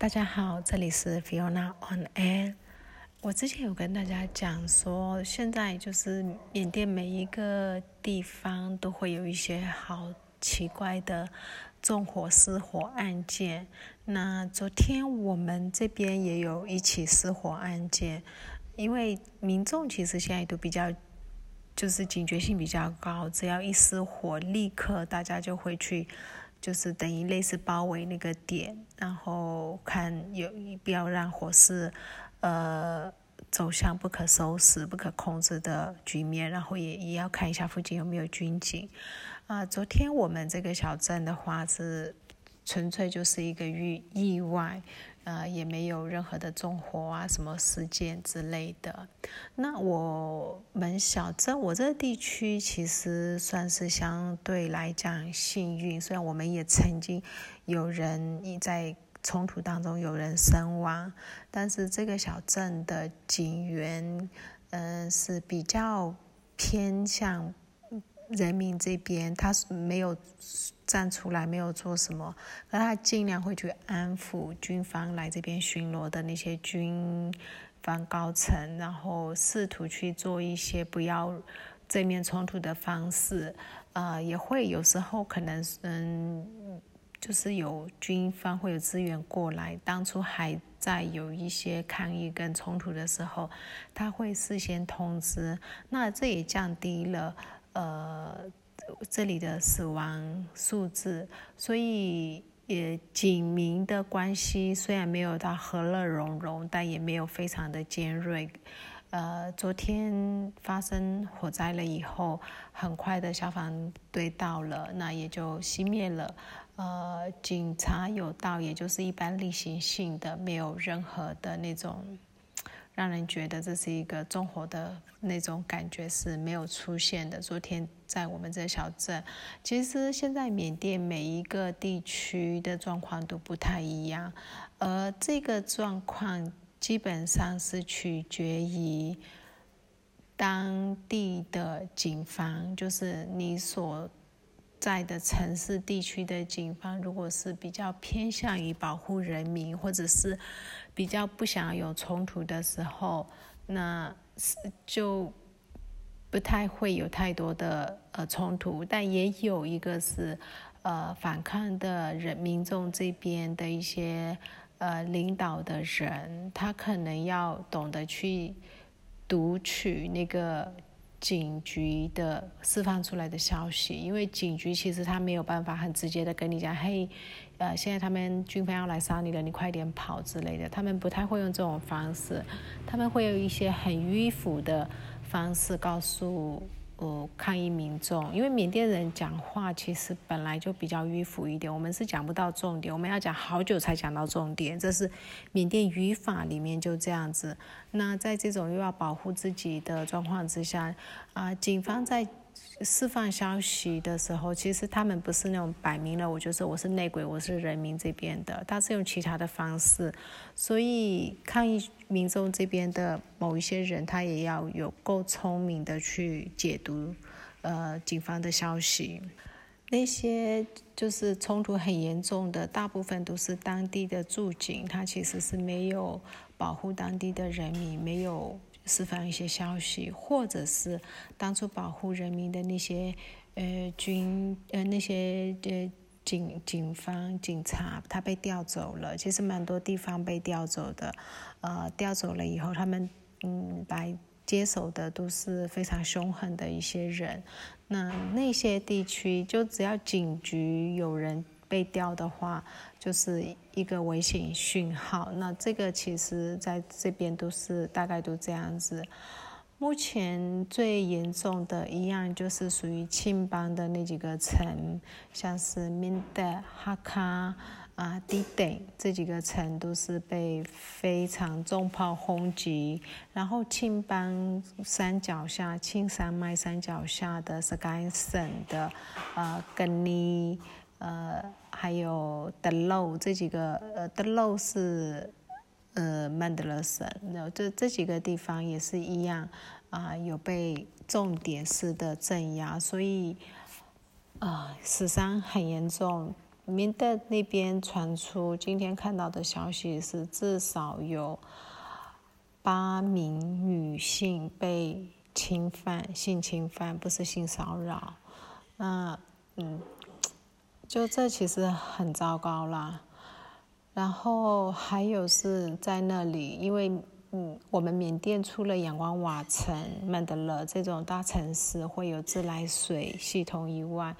大家好，这里是 Fiona on Air。我之前有跟大家讲说，现在就是缅甸每一个地方都会有一些好奇怪的纵火失火案件。那昨天我们这边也有一起失火案件，因为民众其实现在都比较就是警觉性比较高，只要一失火，立刻大家就会去。就是等于类似包围那个点，然后看有不要让火势，呃，走向不可收拾、不可控制的局面，然后也也要看一下附近有没有军警。啊，昨天我们这个小镇的话是纯粹就是一个意意外。呃，也没有任何的纵火啊，什么事件之类的。那我们小镇，我这个地区其实算是相对来讲幸运，虽然我们也曾经有人在冲突当中有人身亡，但是这个小镇的警员，嗯，是比较偏向。人民这边他是没有站出来，没有做什么，而他尽量会去安抚军方来这边巡逻的那些军方高层，然后试图去做一些不要正面冲突的方式。呃，也会有时候可能嗯，就是有军方会有资源过来，当初还在有一些抗议跟冲突的时候，他会事先通知，那这也降低了。呃，这里的死亡数字，所以也警民的关系虽然没有到和乐融融，但也没有非常的尖锐。呃，昨天发生火灾了以后，很快的消防队到了，那也就熄灭了。呃，警察有到，也就是一般例行性的，没有任何的那种。让人觉得这是一个纵火的那种感觉是没有出现的。昨天在我们这小镇，其实现在缅甸每一个地区的状况都不太一样，而这个状况基本上是取决于当地的警方，就是你所在的城市地区的警方，如果是比较偏向于保护人民，或者是。比较不想有冲突的时候，那是就不太会有太多的呃冲突。但也有一个是呃反抗的人民众这边的一些呃领导的人，他可能要懂得去读取那个警局的释放出来的消息，因为警局其实他没有办法很直接的跟你讲，嘿。呃，现在他们军方要来杀你了，你快点跑之类的。他们不太会用这种方式，他们会有一些很迂腐的方式告诉呃抗议民众。因为缅甸人讲话其实本来就比较迂腐一点，我们是讲不到重点，我们要讲好久才讲到重点，这是缅甸语法里面就这样子。那在这种又要保护自己的状况之下，啊，警方在。释放消息的时候，其实他们不是那种摆明了，我就是我是内鬼，我是人民这边的，他是用其他的方式，所以抗议民众这边的某一些人，他也要有够聪明的去解读，呃，警方的消息。那些就是冲突很严重的，大部分都是当地的驻警，他其实是没有保护当地的人民，没有。释放一些消息，或者是当初保护人民的那些呃军呃那些呃警警方警察，他被调走了。其实蛮多地方被调走的，呃，调走了以后，他们嗯来接手的都是非常凶狠的一些人。那那些地区，就只要警局有人。被调的话，就是一个危险讯号。那这个其实在这边都是大概都这样子。目前最严重的一样就是属于青邦的那几个城，像是明德、哈卡啊、迪等这几个城都是被非常重炮轰击。然后青邦山脚下、青山脉山脚下的是该省的呃根尼。呃，还有德漏这几个，呃，德漏是呃曼德勒省，然后这这几个地方也是一样啊，有被重点式的镇压，所以啊，死伤很严重，缅甸那边传出今天看到的消息是，至少有八名女性被侵犯、性侵犯，不是性骚扰。那嗯，就这其实很糟糕啦。然后还有是在那里，因为。嗯，我们缅甸除了仰光瓦城、曼德勒这种大城市会有自来水系统以外，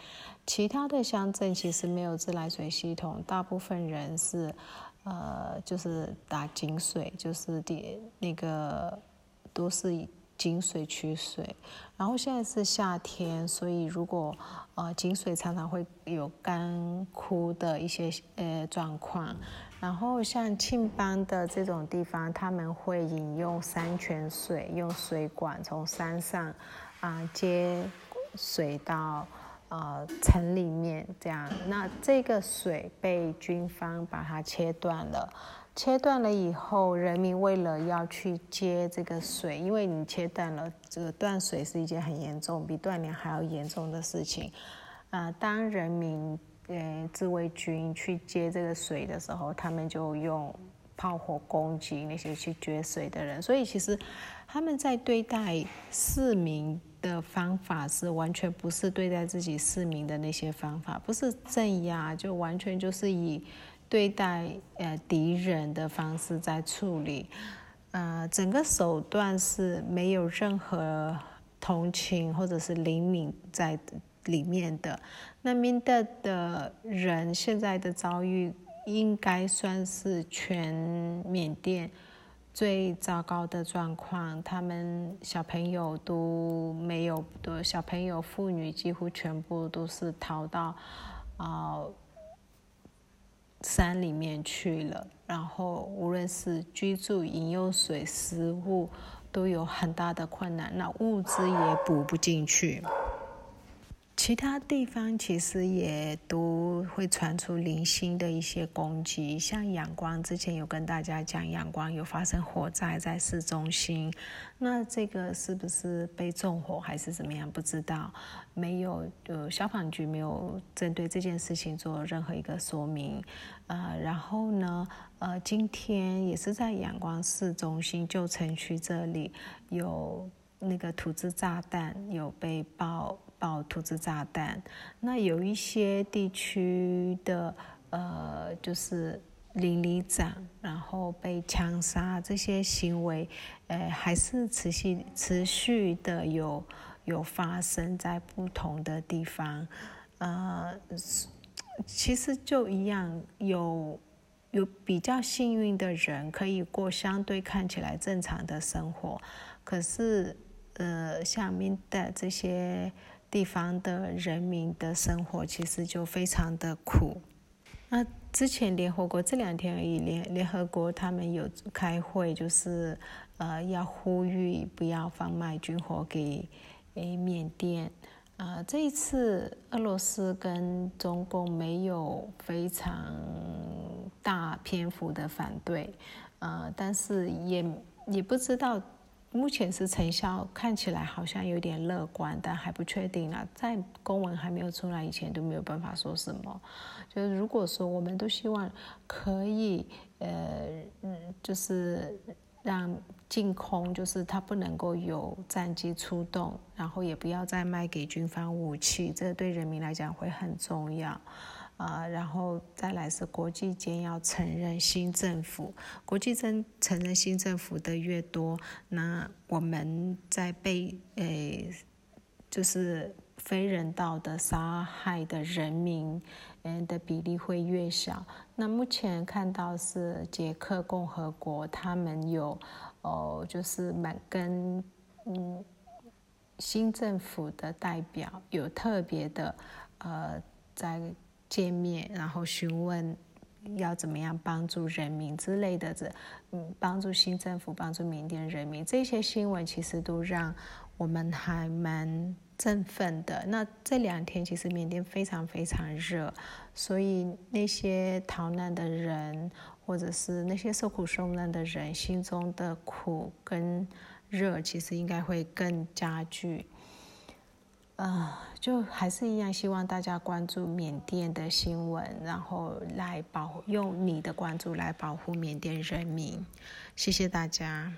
其他的乡镇其实没有自来水系统，大部分人是，呃，就是打井水，就是点那个都是井水取水。然后现在是夏天，所以如果呃井水常常会有干枯的一些呃状况。然后像庆邦的这种地方，他们会饮用山泉水，用水管从山上啊接水到呃城里面，这样。那这个水被军方把它切断了，切断了以后，人民为了要去接这个水，因为你切断了，这个断水是一件很严重，比断粮还要严重的事情。啊，当人民。呃，自卫军去接这个水的时候，他们就用炮火攻击那些去掘水的人。所以其实他们在对待市民的方法是完全不是对待自己市民的那些方法，不是镇压，就完全就是以对待呃敌人的方式在处理。呃，整个手段是没有任何同情或者是灵敏在。里面的那缅甸的人现在的遭遇，应该算是全缅甸最糟糕的状况。他们小朋友都没有的，小朋友、妇女几乎全部都是逃到啊山里面去了。然后无论是居住、饮用水、食物，都有很大的困难。那物资也补不进去。其他地方其实也都会传出零星的一些攻击，像阳光之前有跟大家讲，阳光有发生火灾在市中心，那这个是不是被纵火还是怎么样？不知道，没有，呃，消防局没有针对这件事情做任何一个说明，呃，然后呢，呃，今天也是在阳光市中心旧城区这里有那个土制炸弹有被爆。爆土制炸弹，那有一些地区的呃，就是邻里长，然后被枪杀这些行为，呃，还是持续持续的有有发生在不同的地方，呃，其实就一样，有有比较幸运的人可以过相对看起来正常的生活，可是呃，下面的这些。地方的人民的生活其实就非常的苦。那之前联合国这两天而已，联联合国他们有开会，就是呃要呼吁不要贩卖军火给诶缅甸。啊，这一次俄罗斯跟中共没有非常大篇幅的反对，呃，但是也也不知道。目前是成效看起来好像有点乐观，但还不确定呢。在公文还没有出来以前都没有办法说什么。就是如果说我们都希望可以，呃，就是让净空，就是它不能够有战机出动，然后也不要再卖给军方武器，这对人民来讲会很重要。啊，然后再来是国际间要承认新政府，国际真承认新政府的越多，那我们在被诶就是非人道的杀害的人民嗯的比例会越小。那目前看到是捷克共和国，他们有哦就是蛮跟嗯新政府的代表有特别的呃在。见面，然后询问要怎么样帮助人民之类的，这嗯，帮助新政府，帮助缅甸人民，这些新闻其实都让我们还蛮振奋的。那这两天其实缅甸非常非常热，所以那些逃难的人，或者是那些受苦受难的人，心中的苦跟热，其实应该会更加剧。呃，就还是一样，希望大家关注缅甸的新闻，然后来保用你的关注来保护缅甸人民。谢谢大家。